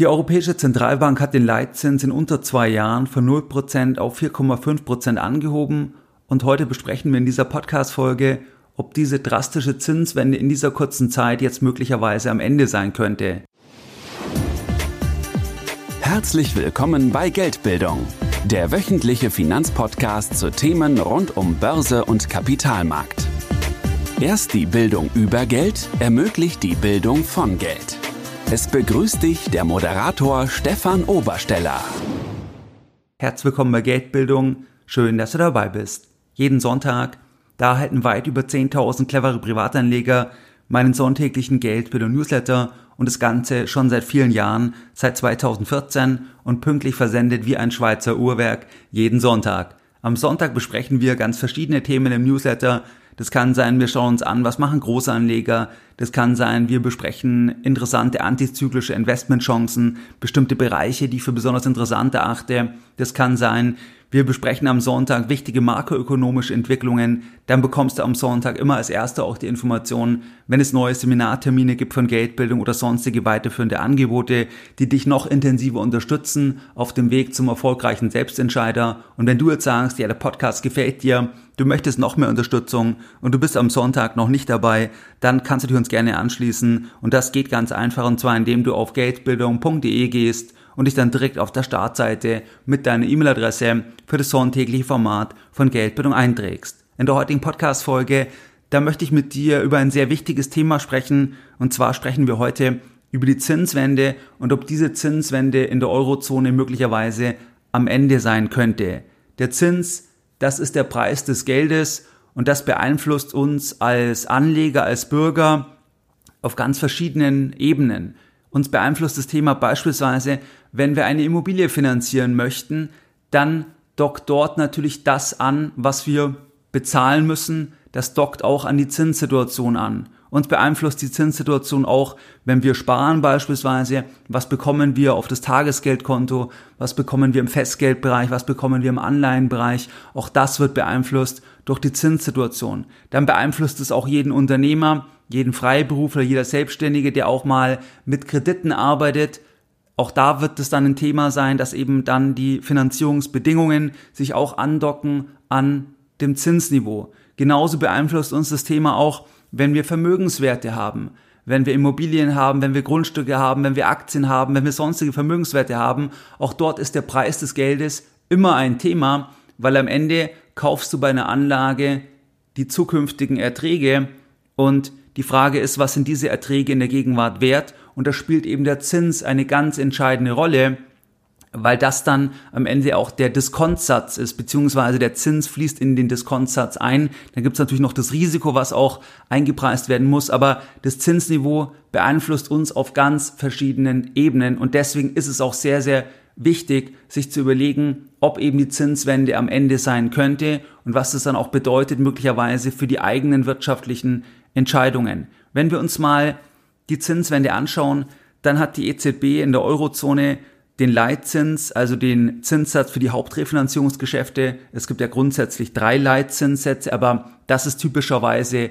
Die Europäische Zentralbank hat den Leitzins in unter zwei Jahren von 0% auf 4,5% angehoben und heute besprechen wir in dieser Podcast-Folge, ob diese drastische Zinswende in dieser kurzen Zeit jetzt möglicherweise am Ende sein könnte. Herzlich willkommen bei Geldbildung, der wöchentliche Finanzpodcast zu Themen rund um Börse und Kapitalmarkt. Erst die Bildung über Geld ermöglicht die Bildung von Geld. Es begrüßt dich der Moderator Stefan Obersteller. Herzlich willkommen bei Geldbildung. Schön, dass du dabei bist. Jeden Sonntag, da erhalten weit über 10.000 clevere Privatanleger meinen sonntäglichen Geldbildung-Newsletter und das Ganze schon seit vielen Jahren, seit 2014 und pünktlich versendet wie ein Schweizer Uhrwerk jeden Sonntag. Am Sonntag besprechen wir ganz verschiedene Themen im Newsletter, das kann sein, wir schauen uns an, was machen Großanleger. Das kann sein, wir besprechen interessante antizyklische Investmentchancen, bestimmte Bereiche, die ich für besonders interessant erachte. Das kann sein, wir besprechen am Sonntag wichtige makroökonomische Entwicklungen. Dann bekommst du am Sonntag immer als Erster auch die Informationen, wenn es neue Seminartermine gibt von Geldbildung oder sonstige weiterführende Angebote, die dich noch intensiver unterstützen auf dem Weg zum erfolgreichen Selbstentscheider. Und wenn du jetzt sagst, ja, der Podcast gefällt dir, du möchtest noch mehr Unterstützung und du bist am Sonntag noch nicht dabei, dann kannst du dich uns gerne anschließen. Und das geht ganz einfach und zwar indem du auf geldbildung.de gehst und dich dann direkt auf der Startseite mit deiner E-Mail-Adresse für das sonntägliche Format von Geldbildung einträgst. In der heutigen Podcast-Folge, da möchte ich mit dir über ein sehr wichtiges Thema sprechen. Und zwar sprechen wir heute über die Zinswende und ob diese Zinswende in der Eurozone möglicherweise am Ende sein könnte. Der Zins, das ist der Preis des Geldes und das beeinflusst uns als Anleger, als Bürger auf ganz verschiedenen Ebenen. Uns beeinflusst das Thema beispielsweise, wenn wir eine Immobilie finanzieren möchten, dann dockt dort natürlich das an, was wir bezahlen müssen. Das dockt auch an die Zinssituation an. Uns beeinflusst die Zinssituation auch, wenn wir sparen beispielsweise, was bekommen wir auf das Tagesgeldkonto, was bekommen wir im Festgeldbereich, was bekommen wir im Anleihenbereich. Auch das wird beeinflusst durch die Zinssituation. Dann beeinflusst es auch jeden Unternehmer, jeden Freiberufler, jeder Selbstständige, der auch mal mit Krediten arbeitet. Auch da wird es dann ein Thema sein, dass eben dann die Finanzierungsbedingungen sich auch andocken an dem Zinsniveau. Genauso beeinflusst uns das Thema auch, wenn wir Vermögenswerte haben, wenn wir Immobilien haben, wenn wir Grundstücke haben, wenn wir Aktien haben, wenn wir sonstige Vermögenswerte haben. Auch dort ist der Preis des Geldes immer ein Thema, weil am Ende kaufst du bei einer Anlage die zukünftigen Erträge und die Frage ist, was sind diese Erträge in der Gegenwart wert? Und da spielt eben der Zins eine ganz entscheidende Rolle, weil das dann am Ende auch der Diskontsatz ist, beziehungsweise der Zins fließt in den Diskontsatz ein. Dann gibt es natürlich noch das Risiko, was auch eingepreist werden muss, aber das Zinsniveau beeinflusst uns auf ganz verschiedenen Ebenen und deswegen ist es auch sehr, sehr wichtig, sich zu überlegen, ob eben die Zinswende am Ende sein könnte und was das dann auch bedeutet möglicherweise für die eigenen wirtschaftlichen Entscheidungen. Wenn wir uns mal die Zinswende anschauen, dann hat die EZB in der Eurozone den Leitzins, also den Zinssatz für die Hauptrefinanzierungsgeschäfte. Es gibt ja grundsätzlich drei Leitzinssätze, aber das ist typischerweise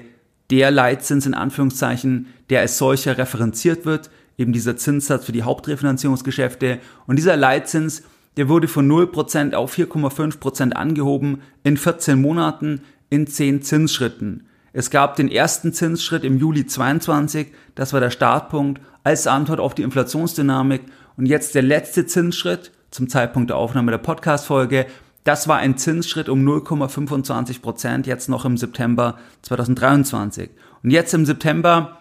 der Leitzins in Anführungszeichen, der als solcher referenziert wird, eben dieser Zinssatz für die Hauptrefinanzierungsgeschäfte. Und dieser Leitzins, der wurde von 0% auf 4,5% angehoben in 14 Monaten in 10 Zinsschritten. Es gab den ersten Zinsschritt im Juli 22, das war der Startpunkt als Antwort auf die Inflationsdynamik und jetzt der letzte Zinsschritt zum Zeitpunkt der Aufnahme der Podcast-Folge. Das war ein Zinsschritt um 0,25 Prozent, jetzt noch im September 2023. Und jetzt im September,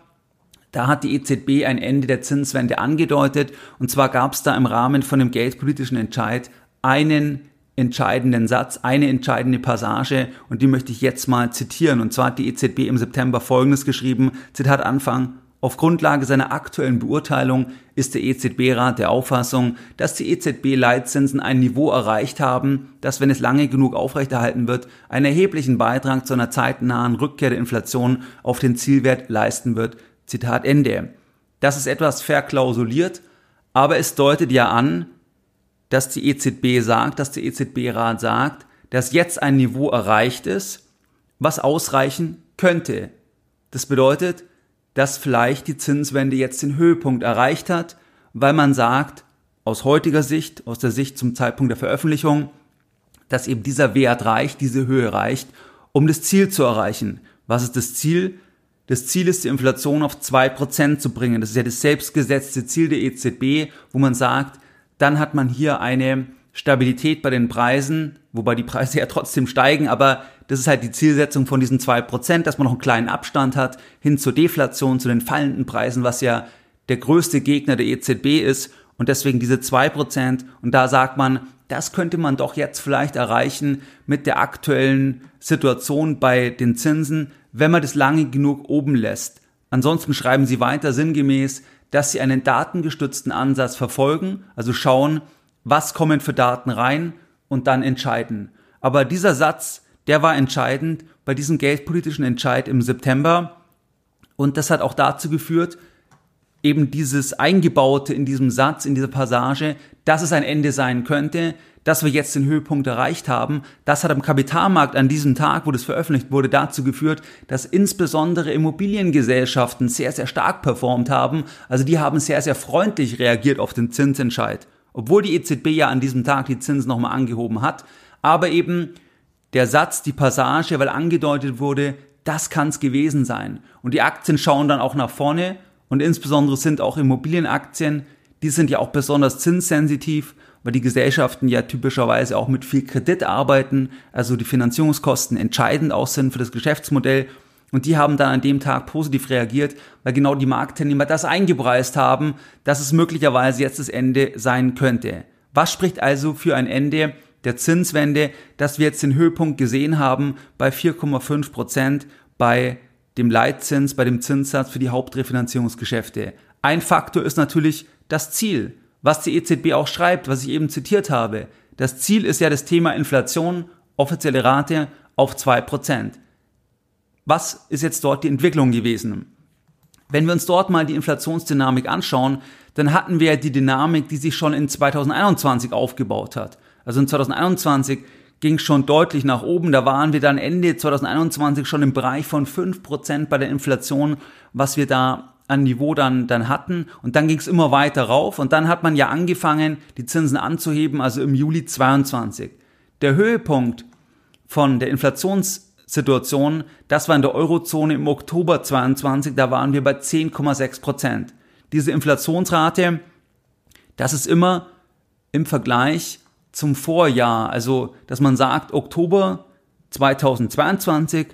da hat die EZB ein Ende der Zinswende angedeutet. Und zwar gab es da im Rahmen von dem geldpolitischen Entscheid einen entscheidenden Satz, eine entscheidende Passage und die möchte ich jetzt mal zitieren. Und zwar hat die EZB im September Folgendes geschrieben, Zitat Anfang, auf Grundlage seiner aktuellen Beurteilung ist der EZB-Rat der Auffassung, dass die EZB-Leitzinsen ein Niveau erreicht haben, das, wenn es lange genug aufrechterhalten wird, einen erheblichen Beitrag zu einer zeitnahen Rückkehr der Inflation auf den Zielwert leisten wird. Zitat Ende. Das ist etwas verklausuliert, aber es deutet ja an, dass die EZB sagt, dass der EZB-Rat sagt, dass jetzt ein Niveau erreicht ist, was ausreichen könnte. Das bedeutet, dass vielleicht die Zinswende jetzt den Höhepunkt erreicht hat weil man sagt, aus heutiger Sicht, aus der Sicht zum Zeitpunkt der Veröffentlichung, dass eben dieser Wert reicht, diese Höhe reicht, um das Ziel zu erreichen. Was ist das Ziel? Das Ziel ist, die Inflation auf zwei Prozent zu bringen. Das ist ja das selbstgesetzte Ziel der EZB, wo man sagt, dann hat man hier eine Stabilität bei den Preisen, wobei die Preise ja trotzdem steigen, aber das ist halt die Zielsetzung von diesen zwei Prozent, dass man noch einen kleinen Abstand hat hin zur Deflation, zu den fallenden Preisen, was ja der größte Gegner der EZB ist und deswegen diese zwei Prozent und da sagt man, das könnte man doch jetzt vielleicht erreichen mit der aktuellen Situation bei den Zinsen, wenn man das lange genug oben lässt. Ansonsten schreiben sie weiter sinngemäß, dass sie einen datengestützten Ansatz verfolgen, also schauen, was kommen für Daten rein und dann entscheiden. Aber dieser Satz, der war entscheidend bei diesem geldpolitischen Entscheid im September und das hat auch dazu geführt, eben dieses Eingebaute in diesem Satz, in dieser Passage, dass es ein Ende sein könnte, dass wir jetzt den Höhepunkt erreicht haben, das hat am Kapitalmarkt an diesem Tag, wo das veröffentlicht wurde, dazu geführt, dass insbesondere Immobiliengesellschaften sehr, sehr stark performt haben. Also die haben sehr, sehr freundlich reagiert auf den Zinsentscheid. Obwohl die EZB ja an diesem Tag die Zinsen nochmal angehoben hat. Aber eben der Satz, die Passage, weil angedeutet wurde, das kann es gewesen sein. Und die Aktien schauen dann auch nach vorne und insbesondere sind auch Immobilienaktien, die sind ja auch besonders zinssensitiv weil die Gesellschaften ja typischerweise auch mit viel Kredit arbeiten, also die Finanzierungskosten entscheidend auch sind für das Geschäftsmodell. Und die haben dann an dem Tag positiv reagiert, weil genau die Marktteilnehmer das eingepreist haben, dass es möglicherweise jetzt das Ende sein könnte. Was spricht also für ein Ende der Zinswende, dass wir jetzt den Höhepunkt gesehen haben bei 4,5 Prozent bei dem Leitzins, bei dem Zinssatz für die Hauptrefinanzierungsgeschäfte. Ein Faktor ist natürlich das Ziel was die EZB auch schreibt, was ich eben zitiert habe. Das Ziel ist ja das Thema Inflation, offizielle Rate auf zwei Prozent. Was ist jetzt dort die Entwicklung gewesen? Wenn wir uns dort mal die Inflationsdynamik anschauen, dann hatten wir die Dynamik, die sich schon in 2021 aufgebaut hat. Also in 2021 ging schon deutlich nach oben. Da waren wir dann Ende 2021 schon im Bereich von fünf Prozent bei der Inflation, was wir da an Niveau dann, dann hatten. Und dann ging es immer weiter rauf. Und dann hat man ja angefangen, die Zinsen anzuheben, also im Juli 22. Der Höhepunkt von der Inflationssituation, das war in der Eurozone im Oktober 22, da waren wir bei 10,6 Prozent. Diese Inflationsrate, das ist immer im Vergleich zum Vorjahr, also dass man sagt, Oktober 2022,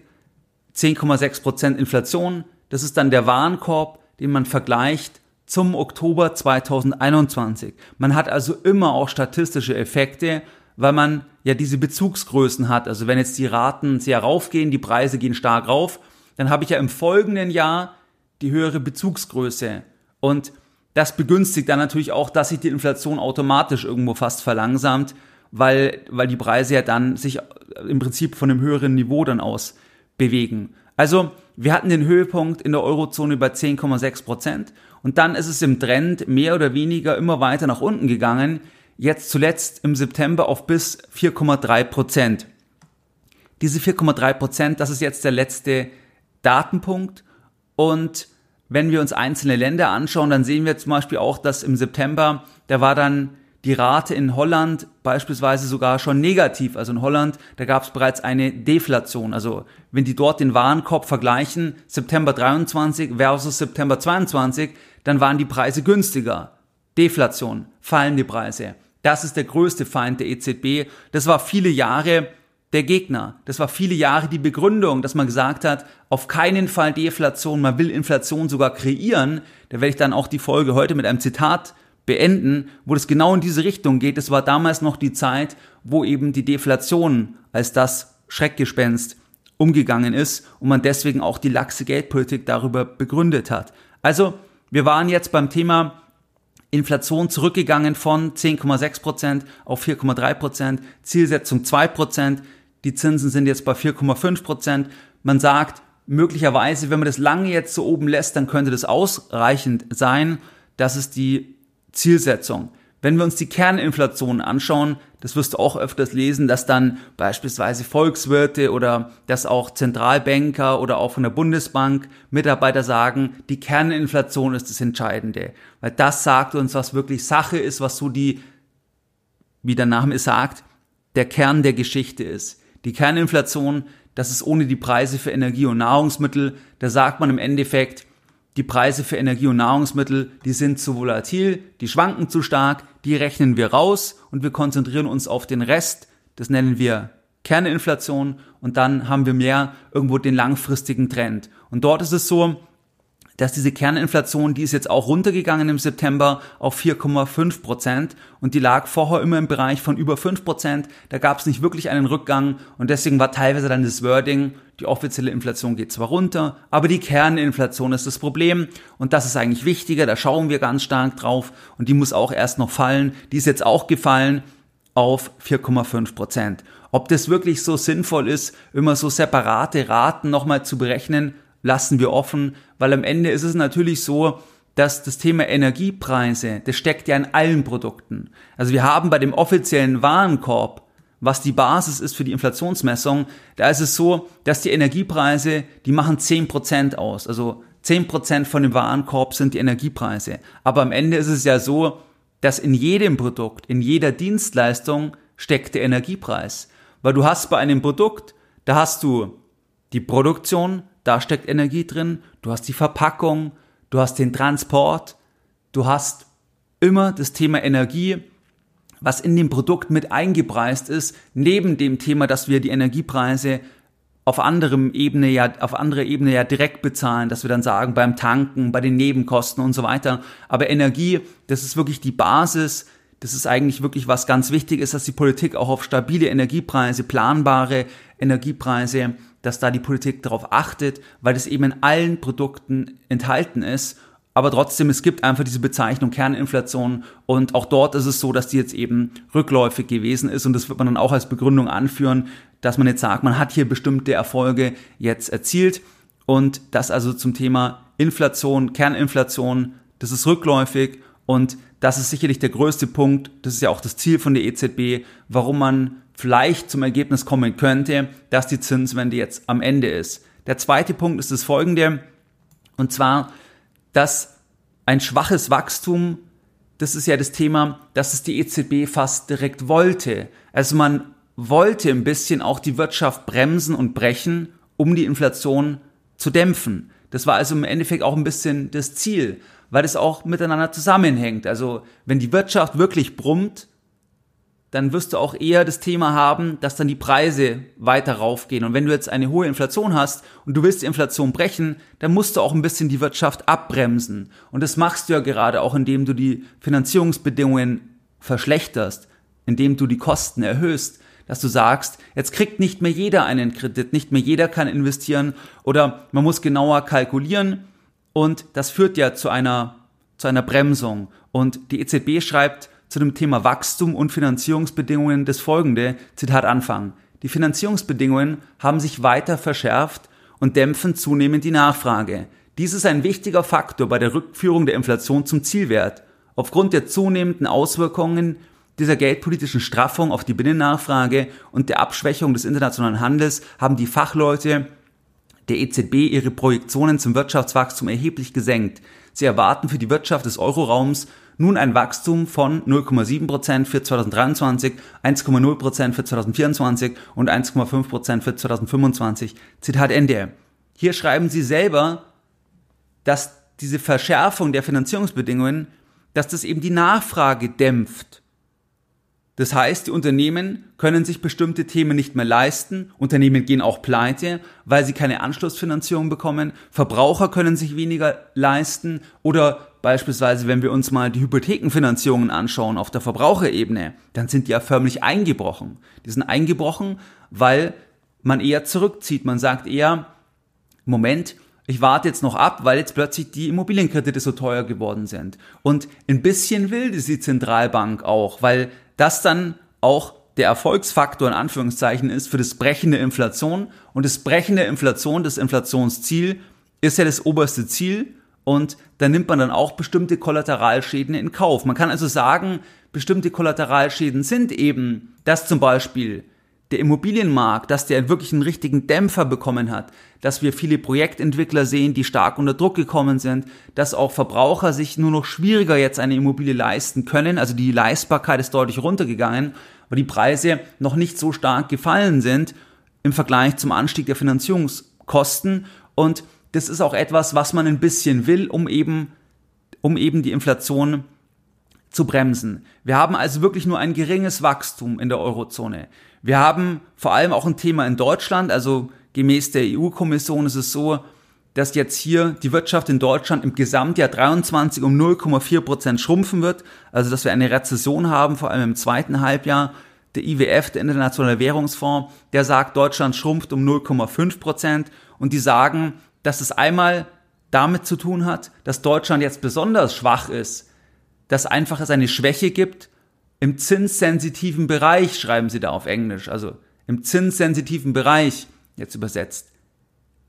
10,6 Prozent Inflation, das ist dann der Warenkorb den man vergleicht zum Oktober 2021. Man hat also immer auch statistische Effekte, weil man ja diese Bezugsgrößen hat. Also wenn jetzt die Raten sehr raufgehen, die Preise gehen stark rauf, dann habe ich ja im folgenden Jahr die höhere Bezugsgröße. Und das begünstigt dann natürlich auch, dass sich die Inflation automatisch irgendwo fast verlangsamt, weil, weil die Preise ja dann sich im Prinzip von einem höheren Niveau dann aus bewegen. Also wir hatten den Höhepunkt in der Eurozone bei 10,6 Prozent und dann ist es im Trend mehr oder weniger immer weiter nach unten gegangen. Jetzt zuletzt im September auf bis 4,3 Prozent. Diese 4,3 Prozent, das ist jetzt der letzte Datenpunkt und wenn wir uns einzelne Länder anschauen, dann sehen wir zum Beispiel auch, dass im September, da war dann die Rate in Holland beispielsweise sogar schon negativ. Also in Holland, da gab es bereits eine Deflation. Also wenn die dort den Warenkorb vergleichen, September 23 versus September 22, dann waren die Preise günstiger. Deflation, fallende Preise. Das ist der größte Feind der EZB. Das war viele Jahre der Gegner. Das war viele Jahre die Begründung, dass man gesagt hat, auf keinen Fall Deflation, man will Inflation sogar kreieren. Da werde ich dann auch die Folge heute mit einem Zitat beenden, wo das genau in diese Richtung geht. Es war damals noch die Zeit, wo eben die Deflation als das Schreckgespenst umgegangen ist und man deswegen auch die laxe Geldpolitik darüber begründet hat. Also, wir waren jetzt beim Thema Inflation zurückgegangen von 10,6 Prozent auf 4,3%, Prozent, Zielsetzung 2%, Prozent, die Zinsen sind jetzt bei 4,5%. Prozent. Man sagt, möglicherweise, wenn man das lange jetzt so oben lässt, dann könnte das ausreichend sein. Das ist die Zielsetzung. Wenn wir uns die Kerninflation anschauen, das wirst du auch öfters lesen, dass dann beispielsweise Volkswirte oder dass auch Zentralbanker oder auch von der Bundesbank Mitarbeiter sagen, die Kerninflation ist das Entscheidende. Weil das sagt uns, was wirklich Sache ist, was so die, wie der Name es sagt, der Kern der Geschichte ist. Die Kerninflation, das ist ohne die Preise für Energie und Nahrungsmittel, da sagt man im Endeffekt, die Preise für Energie und Nahrungsmittel, die sind zu volatil, die schwanken zu stark, die rechnen wir raus und wir konzentrieren uns auf den Rest. Das nennen wir Kerninflation und dann haben wir mehr irgendwo den langfristigen Trend. Und dort ist es so, dass diese Kerninflation, die ist jetzt auch runtergegangen im September auf 4,5 Prozent und die lag vorher immer im Bereich von über 5 Prozent. Da gab es nicht wirklich einen Rückgang und deswegen war teilweise dann das Wording, die offizielle Inflation geht zwar runter, aber die Kerninflation ist das Problem und das ist eigentlich wichtiger, da schauen wir ganz stark drauf und die muss auch erst noch fallen. Die ist jetzt auch gefallen auf 4,5 Prozent. Ob das wirklich so sinnvoll ist, immer so separate Raten nochmal zu berechnen, lassen wir offen, weil am Ende ist es natürlich so, dass das Thema Energiepreise, das steckt ja in allen Produkten. Also wir haben bei dem offiziellen Warenkorb, was die Basis ist für die Inflationsmessung, da ist es so, dass die Energiepreise, die machen 10% aus. Also 10% von dem Warenkorb sind die Energiepreise. Aber am Ende ist es ja so, dass in jedem Produkt, in jeder Dienstleistung steckt der Energiepreis. Weil du hast bei einem Produkt, da hast du die Produktion, da steckt Energie drin, du hast die Verpackung, du hast den Transport, du hast immer das Thema Energie, was in dem Produkt mit eingepreist ist, neben dem Thema, dass wir die Energiepreise auf anderem Ebene ja, auf andere Ebene ja direkt bezahlen, dass wir dann sagen, beim Tanken, bei den Nebenkosten und so weiter. Aber Energie, das ist wirklich die Basis, das ist eigentlich wirklich was ganz wichtig ist, dass die Politik auch auf stabile Energiepreise, planbare Energiepreise dass da die Politik darauf achtet, weil es eben in allen Produkten enthalten ist. Aber trotzdem, es gibt einfach diese Bezeichnung Kerninflation. Und auch dort ist es so, dass die jetzt eben rückläufig gewesen ist. Und das wird man dann auch als Begründung anführen, dass man jetzt sagt, man hat hier bestimmte Erfolge jetzt erzielt. Und das also zum Thema Inflation, Kerninflation, das ist rückläufig. Und das ist sicherlich der größte Punkt, das ist ja auch das Ziel von der EZB, warum man vielleicht zum Ergebnis kommen könnte, dass die Zinswende jetzt am Ende ist. Der zweite Punkt ist das folgende, und zwar, dass ein schwaches Wachstum, das ist ja das Thema, dass es die EZB fast direkt wollte. Also man wollte ein bisschen auch die Wirtschaft bremsen und brechen, um die Inflation zu dämpfen. Das war also im Endeffekt auch ein bisschen das Ziel, weil es auch miteinander zusammenhängt. Also wenn die Wirtschaft wirklich brummt, dann wirst du auch eher das Thema haben, dass dann die Preise weiter raufgehen. Und wenn du jetzt eine hohe Inflation hast und du willst die Inflation brechen, dann musst du auch ein bisschen die Wirtschaft abbremsen. Und das machst du ja gerade auch, indem du die Finanzierungsbedingungen verschlechterst, indem du die Kosten erhöhst, dass du sagst, jetzt kriegt nicht mehr jeder einen Kredit, nicht mehr jeder kann investieren oder man muss genauer kalkulieren und das führt ja zu einer, zu einer Bremsung. Und die EZB schreibt, zu dem Thema Wachstum und Finanzierungsbedingungen das folgende, Zitat Anfang. Die Finanzierungsbedingungen haben sich weiter verschärft und dämpfen zunehmend die Nachfrage. Dies ist ein wichtiger Faktor bei der Rückführung der Inflation zum Zielwert. Aufgrund der zunehmenden Auswirkungen dieser geldpolitischen Straffung auf die Binnennachfrage und der Abschwächung des internationalen Handels haben die Fachleute der EZB ihre Projektionen zum Wirtschaftswachstum erheblich gesenkt. Sie erwarten für die Wirtschaft des Euroraums nun ein Wachstum von 0,7% für 2023, 1,0% für 2024 und 1,5% für 2025. Zitat Ende. Hier schreiben Sie selber, dass diese Verschärfung der Finanzierungsbedingungen, dass das eben die Nachfrage dämpft. Das heißt, die Unternehmen können sich bestimmte Themen nicht mehr leisten, Unternehmen gehen auch pleite, weil sie keine Anschlussfinanzierung bekommen, Verbraucher können sich weniger leisten oder beispielsweise, wenn wir uns mal die Hypothekenfinanzierungen anschauen auf der Verbraucherebene, dann sind die ja förmlich eingebrochen. Die sind eingebrochen, weil man eher zurückzieht. Man sagt eher, Moment, ich warte jetzt noch ab, weil jetzt plötzlich die Immobilienkredite so teuer geworden sind. Und ein bisschen will die Zentralbank auch, weil das dann auch der Erfolgsfaktor in Anführungszeichen ist für das Brechen der Inflation. Und das Brechen der Inflation, das Inflationsziel, ist ja das oberste Ziel und da nimmt man dann auch bestimmte Kollateralschäden in Kauf. Man kann also sagen, bestimmte Kollateralschäden sind eben, dass zum Beispiel der Immobilienmarkt, dass der wirklich einen richtigen Dämpfer bekommen hat, dass wir viele Projektentwickler sehen, die stark unter Druck gekommen sind, dass auch Verbraucher sich nur noch schwieriger jetzt eine Immobilie leisten können, also die Leistbarkeit ist deutlich runtergegangen, weil die Preise noch nicht so stark gefallen sind im Vergleich zum Anstieg der Finanzierungskosten und das ist auch etwas, was man ein bisschen will, um eben, um eben die Inflation zu bremsen. Wir haben also wirklich nur ein geringes Wachstum in der Eurozone. Wir haben vor allem auch ein Thema in Deutschland, also gemäß der EU-Kommission ist es so, dass jetzt hier die Wirtschaft in Deutschland im Gesamtjahr 23 um 0,4 Prozent schrumpfen wird, also dass wir eine Rezession haben, vor allem im zweiten Halbjahr. Der IWF, der Internationale Währungsfonds, der sagt, Deutschland schrumpft um 0,5 Prozent und die sagen, dass es einmal damit zu tun hat, dass Deutschland jetzt besonders schwach ist, dass einfach es eine Schwäche gibt im zinssensitiven Bereich, schreiben sie da auf Englisch, also im zinssensitiven Bereich, jetzt übersetzt.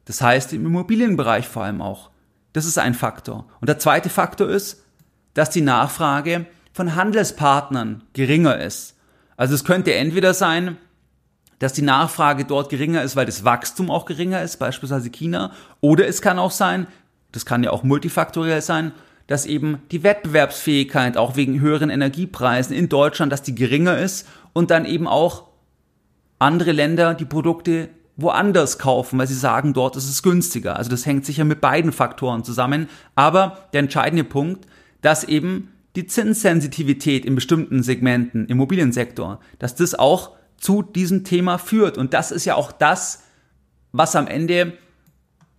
Das heißt im Immobilienbereich vor allem auch. Das ist ein Faktor. Und der zweite Faktor ist, dass die Nachfrage von Handelspartnern geringer ist. Also es könnte entweder sein, dass die Nachfrage dort geringer ist, weil das Wachstum auch geringer ist, beispielsweise China, oder es kann auch sein, das kann ja auch multifaktoriell sein, dass eben die Wettbewerbsfähigkeit auch wegen höheren Energiepreisen in Deutschland, dass die geringer ist und dann eben auch andere Länder die Produkte woanders kaufen, weil sie sagen, dort ist es günstiger. Also das hängt sicher mit beiden Faktoren zusammen. Aber der entscheidende Punkt, dass eben die Zinssensitivität in bestimmten Segmenten, Immobiliensektor, dass das auch zu diesem Thema führt. Und das ist ja auch das, was am Ende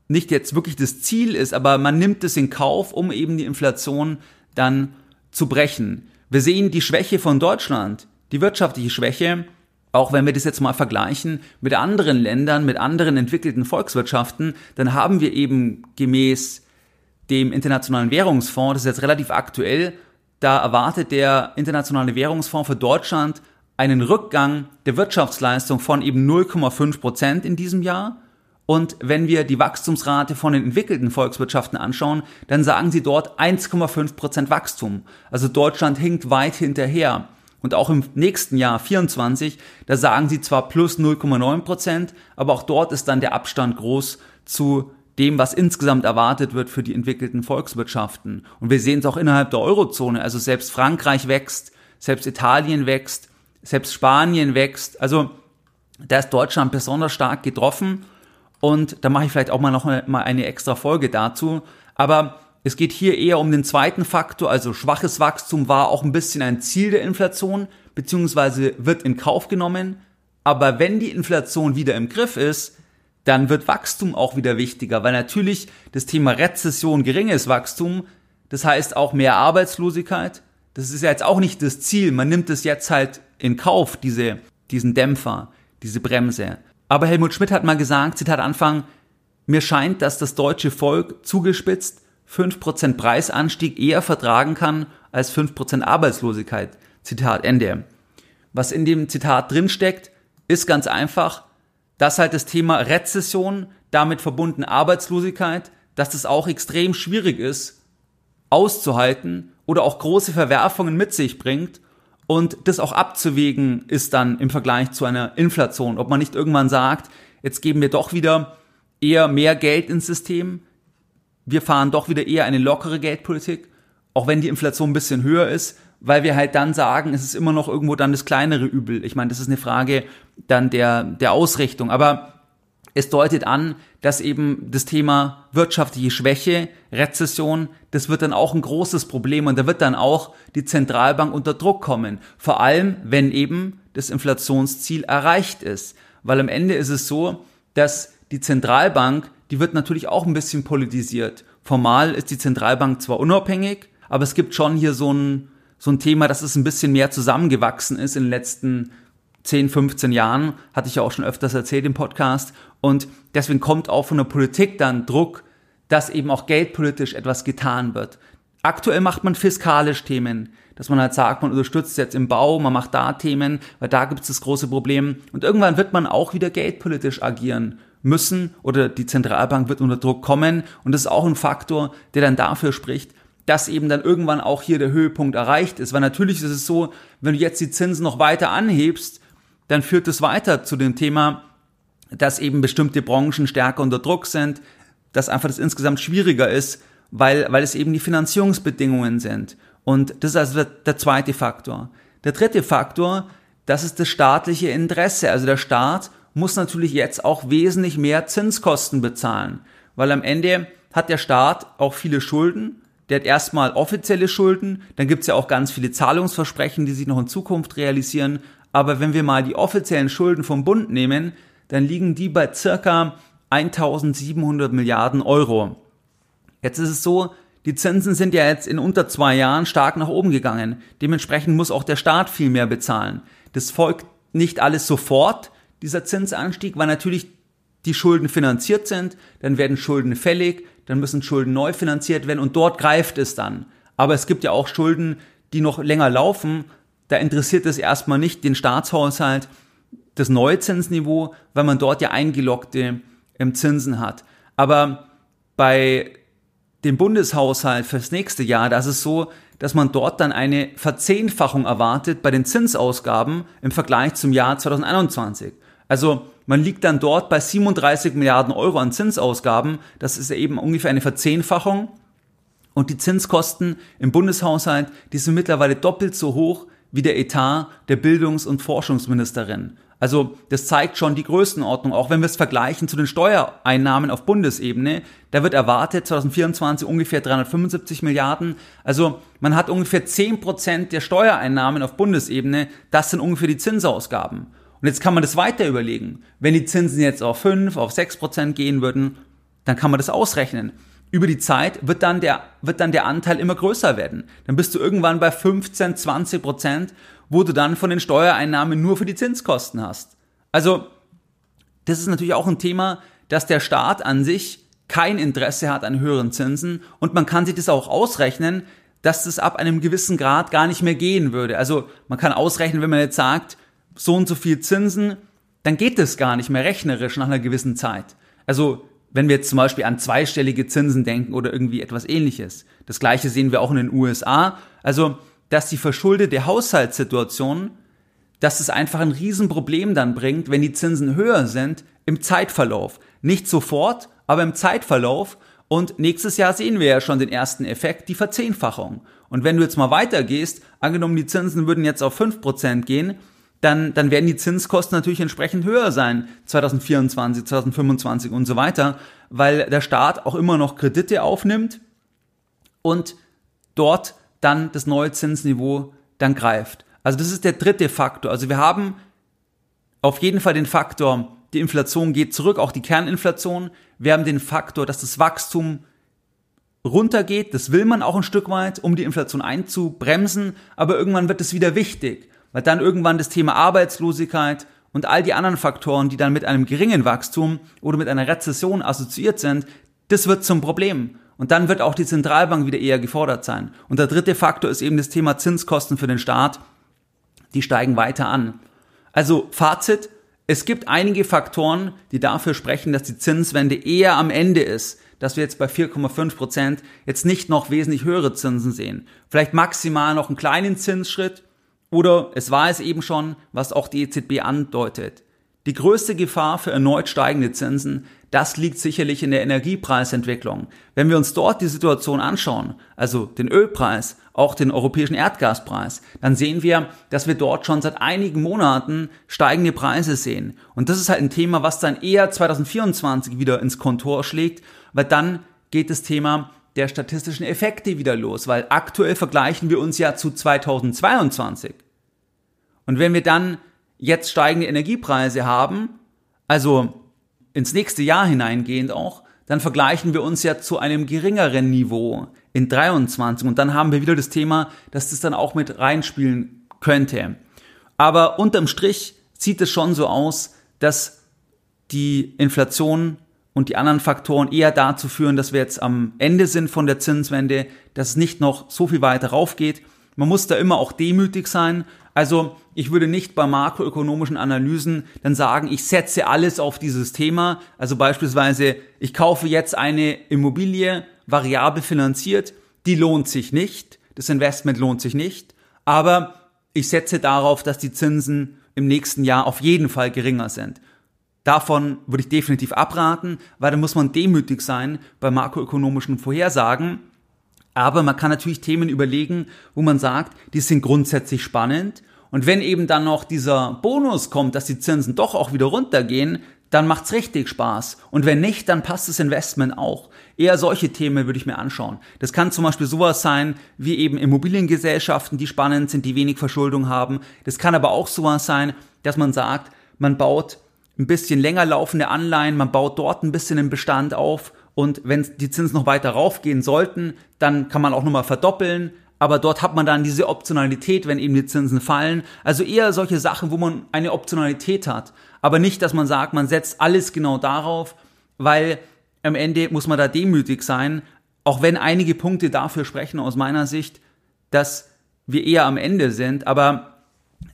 nicht jetzt wirklich das Ziel ist, aber man nimmt es in Kauf, um eben die Inflation dann zu brechen. Wir sehen die Schwäche von Deutschland, die wirtschaftliche Schwäche, auch wenn wir das jetzt mal vergleichen mit anderen Ländern, mit anderen entwickelten Volkswirtschaften, dann haben wir eben gemäß dem Internationalen Währungsfonds, das ist jetzt relativ aktuell, da erwartet der Internationale Währungsfonds für Deutschland einen Rückgang der Wirtschaftsleistung von eben 0,5 Prozent in diesem Jahr und wenn wir die Wachstumsrate von den entwickelten Volkswirtschaften anschauen, dann sagen sie dort 1,5 Prozent Wachstum. Also Deutschland hinkt weit hinterher. Und auch im nächsten Jahr 24, da sagen sie zwar plus 0,9 Prozent, aber auch dort ist dann der Abstand groß zu dem, was insgesamt erwartet wird für die entwickelten Volkswirtschaften. Und wir sehen es auch innerhalb der Eurozone. Also selbst Frankreich wächst, selbst Italien wächst, selbst Spanien wächst. Also da ist Deutschland besonders stark getroffen. Und da mache ich vielleicht auch mal noch mal eine extra Folge dazu. Aber es geht hier eher um den zweiten Faktor, also schwaches Wachstum war auch ein bisschen ein Ziel der Inflation, beziehungsweise wird in Kauf genommen. Aber wenn die Inflation wieder im Griff ist, dann wird Wachstum auch wieder wichtiger, weil natürlich das Thema Rezession, geringes Wachstum, das heißt auch mehr Arbeitslosigkeit. Das ist ja jetzt auch nicht das Ziel. Man nimmt es jetzt halt in Kauf, diese, diesen Dämpfer, diese Bremse. Aber Helmut Schmidt hat mal gesagt, Zitat Anfang, mir scheint, dass das deutsche Volk zugespitzt 5% Preisanstieg eher vertragen kann als 5% Arbeitslosigkeit. Zitat Ende. Was in dem Zitat drinsteckt, ist ganz einfach, dass halt das Thema Rezession, damit verbunden Arbeitslosigkeit, dass das auch extrem schwierig ist, auszuhalten oder auch große Verwerfungen mit sich bringt und das auch abzuwägen ist dann im Vergleich zu einer Inflation, ob man nicht irgendwann sagt, jetzt geben wir doch wieder eher mehr Geld ins System, wir fahren doch wieder eher eine lockere Geldpolitik, auch wenn die Inflation ein bisschen höher ist, weil wir halt dann sagen, es ist immer noch irgendwo dann das kleinere Übel. Ich meine, das ist eine Frage dann der, der Ausrichtung. Aber es deutet an, dass eben das Thema wirtschaftliche Schwäche, Rezession, das wird dann auch ein großes Problem und da wird dann auch die Zentralbank unter Druck kommen. Vor allem, wenn eben das Inflationsziel erreicht ist. Weil am Ende ist es so, dass die Zentralbank, die wird natürlich auch ein bisschen politisiert. Formal ist die Zentralbank zwar unabhängig, aber es gibt schon hier so ein, so ein Thema, dass es ein bisschen mehr zusammengewachsen ist in den letzten 10, 15 Jahren, hatte ich ja auch schon öfters erzählt im Podcast. Und deswegen kommt auch von der Politik dann Druck, dass eben auch geldpolitisch etwas getan wird. Aktuell macht man fiskalisch Themen, dass man halt sagt, man unterstützt jetzt im Bau, man macht da Themen, weil da gibt es das große Problem. Und irgendwann wird man auch wieder geldpolitisch agieren müssen oder die Zentralbank wird unter Druck kommen. Und das ist auch ein Faktor, der dann dafür spricht, dass eben dann irgendwann auch hier der Höhepunkt erreicht ist. Weil natürlich ist es so, wenn du jetzt die Zinsen noch weiter anhebst, dann führt es weiter zu dem Thema, dass eben bestimmte Branchen stärker unter Druck sind, dass einfach das insgesamt schwieriger ist, weil, weil es eben die Finanzierungsbedingungen sind. Und das ist also der, der zweite Faktor. Der dritte Faktor, das ist das staatliche Interesse. Also der Staat muss natürlich jetzt auch wesentlich mehr Zinskosten bezahlen, weil am Ende hat der Staat auch viele Schulden. Der hat erstmal offizielle Schulden, dann gibt's ja auch ganz viele Zahlungsversprechen, die sich noch in Zukunft realisieren. Aber wenn wir mal die offiziellen Schulden vom Bund nehmen, dann liegen die bei circa 1700 Milliarden Euro. Jetzt ist es so, die Zinsen sind ja jetzt in unter zwei Jahren stark nach oben gegangen. Dementsprechend muss auch der Staat viel mehr bezahlen. Das folgt nicht alles sofort, dieser Zinsanstieg, weil natürlich die Schulden finanziert sind, dann werden Schulden fällig, dann müssen Schulden neu finanziert werden und dort greift es dann. Aber es gibt ja auch Schulden, die noch länger laufen. Da interessiert es erstmal nicht den Staatshaushalt, das neue Zinsniveau, weil man dort ja eingelockte ähm, Zinsen hat. Aber bei dem Bundeshaushalt fürs nächste Jahr, da ist es so, dass man dort dann eine Verzehnfachung erwartet bei den Zinsausgaben im Vergleich zum Jahr 2021. Also man liegt dann dort bei 37 Milliarden Euro an Zinsausgaben. Das ist eben ungefähr eine Verzehnfachung. Und die Zinskosten im Bundeshaushalt, die sind mittlerweile doppelt so hoch wie der Etat der Bildungs- und Forschungsministerin. Also das zeigt schon die Größenordnung, auch wenn wir es vergleichen zu den Steuereinnahmen auf Bundesebene. Da wird erwartet 2024 ungefähr 375 Milliarden. Also man hat ungefähr 10 Prozent der Steuereinnahmen auf Bundesebene. Das sind ungefähr die Zinsausgaben. Und jetzt kann man das weiter überlegen. Wenn die Zinsen jetzt auf 5, auf 6 Prozent gehen würden, dann kann man das ausrechnen. Über die Zeit wird dann der, wird dann der Anteil immer größer werden. Dann bist du irgendwann bei 15, 20 Prozent wo du dann von den Steuereinnahmen nur für die Zinskosten hast. Also, das ist natürlich auch ein Thema, dass der Staat an sich kein Interesse hat an höheren Zinsen und man kann sich das auch ausrechnen, dass das ab einem gewissen Grad gar nicht mehr gehen würde. Also man kann ausrechnen, wenn man jetzt sagt, so und so viel Zinsen, dann geht das gar nicht mehr rechnerisch nach einer gewissen Zeit. Also wenn wir jetzt zum Beispiel an zweistellige Zinsen denken oder irgendwie etwas ähnliches. Das gleiche sehen wir auch in den USA. Also dass die verschuldete Haushaltssituation, dass es einfach ein Riesenproblem dann bringt, wenn die Zinsen höher sind im Zeitverlauf. Nicht sofort, aber im Zeitverlauf. Und nächstes Jahr sehen wir ja schon den ersten Effekt, die Verzehnfachung. Und wenn du jetzt mal weitergehst, angenommen die Zinsen würden jetzt auf 5% gehen, dann, dann werden die Zinskosten natürlich entsprechend höher sein, 2024, 2025 und so weiter, weil der Staat auch immer noch Kredite aufnimmt und dort dann das neue Zinsniveau dann greift. Also das ist der dritte Faktor. Also wir haben auf jeden Fall den Faktor, die Inflation geht zurück, auch die Kerninflation. Wir haben den Faktor, dass das Wachstum runtergeht. Das will man auch ein Stück weit, um die Inflation einzubremsen. Aber irgendwann wird es wieder wichtig, weil dann irgendwann das Thema Arbeitslosigkeit und all die anderen Faktoren, die dann mit einem geringen Wachstum oder mit einer Rezession assoziiert sind, das wird zum Problem. Und dann wird auch die Zentralbank wieder eher gefordert sein. Und der dritte Faktor ist eben das Thema Zinskosten für den Staat. Die steigen weiter an. Also Fazit, es gibt einige Faktoren, die dafür sprechen, dass die Zinswende eher am Ende ist, dass wir jetzt bei 4,5 Prozent jetzt nicht noch wesentlich höhere Zinsen sehen. Vielleicht maximal noch einen kleinen Zinsschritt oder es war es eben schon, was auch die EZB andeutet. Die größte Gefahr für erneut steigende Zinsen das liegt sicherlich in der Energiepreisentwicklung. Wenn wir uns dort die Situation anschauen, also den Ölpreis, auch den europäischen Erdgaspreis, dann sehen wir, dass wir dort schon seit einigen Monaten steigende Preise sehen. Und das ist halt ein Thema, was dann eher 2024 wieder ins Kontor schlägt, weil dann geht das Thema der statistischen Effekte wieder los, weil aktuell vergleichen wir uns ja zu 2022. Und wenn wir dann jetzt steigende Energiepreise haben, also ins nächste Jahr hineingehend auch, dann vergleichen wir uns ja zu einem geringeren Niveau in 23 und dann haben wir wieder das Thema, dass das dann auch mit reinspielen könnte. Aber unterm Strich sieht es schon so aus, dass die Inflation und die anderen Faktoren eher dazu führen, dass wir jetzt am Ende sind von der Zinswende, dass es nicht noch so viel weiter raufgeht. Man muss da immer auch demütig sein, Also ich würde nicht bei makroökonomischen Analysen dann sagen, ich setze alles auf dieses Thema. Also beispielsweise, ich kaufe jetzt eine Immobilie variabel finanziert, die lohnt sich nicht, das Investment lohnt sich nicht, aber ich setze darauf, dass die Zinsen im nächsten Jahr auf jeden Fall geringer sind. Davon würde ich definitiv abraten, weil da muss man demütig sein bei makroökonomischen Vorhersagen. Aber man kann natürlich Themen überlegen, wo man sagt, die sind grundsätzlich spannend. Und wenn eben dann noch dieser Bonus kommt, dass die Zinsen doch auch wieder runtergehen, dann macht's richtig Spaß. Und wenn nicht, dann passt das Investment auch. Eher solche Themen würde ich mir anschauen. Das kann zum Beispiel sowas sein, wie eben Immobiliengesellschaften, die spannend sind, die wenig Verschuldung haben. Das kann aber auch sowas sein, dass man sagt, man baut ein bisschen länger laufende Anleihen, man baut dort ein bisschen den Bestand auf und wenn die Zinsen noch weiter raufgehen sollten, dann kann man auch nochmal verdoppeln. Aber dort hat man dann diese Optionalität, wenn eben die Zinsen fallen. Also eher solche Sachen, wo man eine Optionalität hat. Aber nicht, dass man sagt, man setzt alles genau darauf, weil am Ende muss man da demütig sein. Auch wenn einige Punkte dafür sprechen aus meiner Sicht, dass wir eher am Ende sind. Aber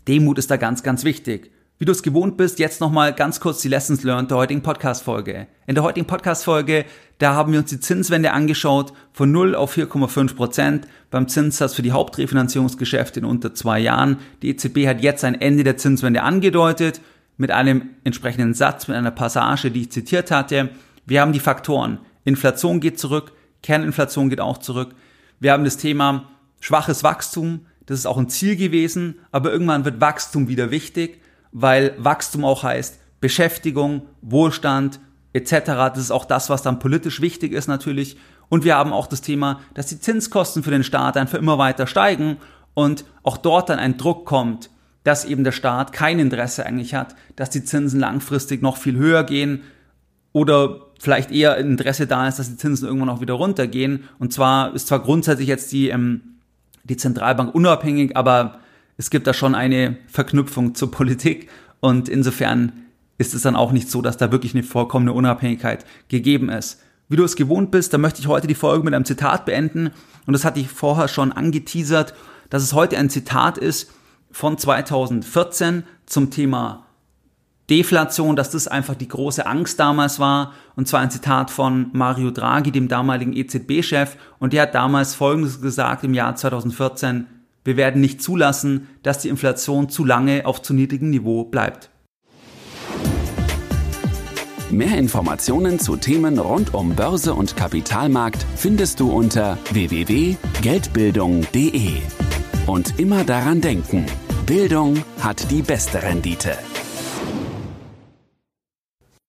Demut ist da ganz, ganz wichtig. Wie du es gewohnt bist, jetzt nochmal ganz kurz die Lessons learned der heutigen Podcast-Folge. In der heutigen Podcast-Folge, da haben wir uns die Zinswende angeschaut von 0 auf 4,5 Prozent beim Zinssatz für die Hauptrefinanzierungsgeschäfte in unter zwei Jahren. Die EZB hat jetzt ein Ende der Zinswende angedeutet mit einem entsprechenden Satz, mit einer Passage, die ich zitiert hatte. Wir haben die Faktoren. Inflation geht zurück, Kerninflation geht auch zurück. Wir haben das Thema schwaches Wachstum. Das ist auch ein Ziel gewesen, aber irgendwann wird Wachstum wieder wichtig weil Wachstum auch heißt Beschäftigung, Wohlstand etc. Das ist auch das, was dann politisch wichtig ist natürlich. Und wir haben auch das Thema, dass die Zinskosten für den Staat einfach immer weiter steigen und auch dort dann ein Druck kommt, dass eben der Staat kein Interesse eigentlich hat, dass die Zinsen langfristig noch viel höher gehen oder vielleicht eher Interesse da ist, dass die Zinsen irgendwann auch wieder runtergehen. Und zwar ist zwar grundsätzlich jetzt die, ähm, die Zentralbank unabhängig, aber es gibt da schon eine Verknüpfung zur Politik und insofern ist es dann auch nicht so, dass da wirklich eine vollkommene Unabhängigkeit gegeben ist. Wie du es gewohnt bist, da möchte ich heute die Folge mit einem Zitat beenden und das hatte ich vorher schon angeteasert, dass es heute ein Zitat ist von 2014 zum Thema Deflation, dass das einfach die große Angst damals war. Und zwar ein Zitat von Mario Draghi, dem damaligen EZB-Chef. Und der hat damals Folgendes gesagt im Jahr 2014. Wir werden nicht zulassen, dass die Inflation zu lange auf zu niedrigem Niveau bleibt. Mehr Informationen zu Themen rund um Börse und Kapitalmarkt findest du unter www.geldbildung.de. Und immer daran denken, Bildung hat die beste Rendite.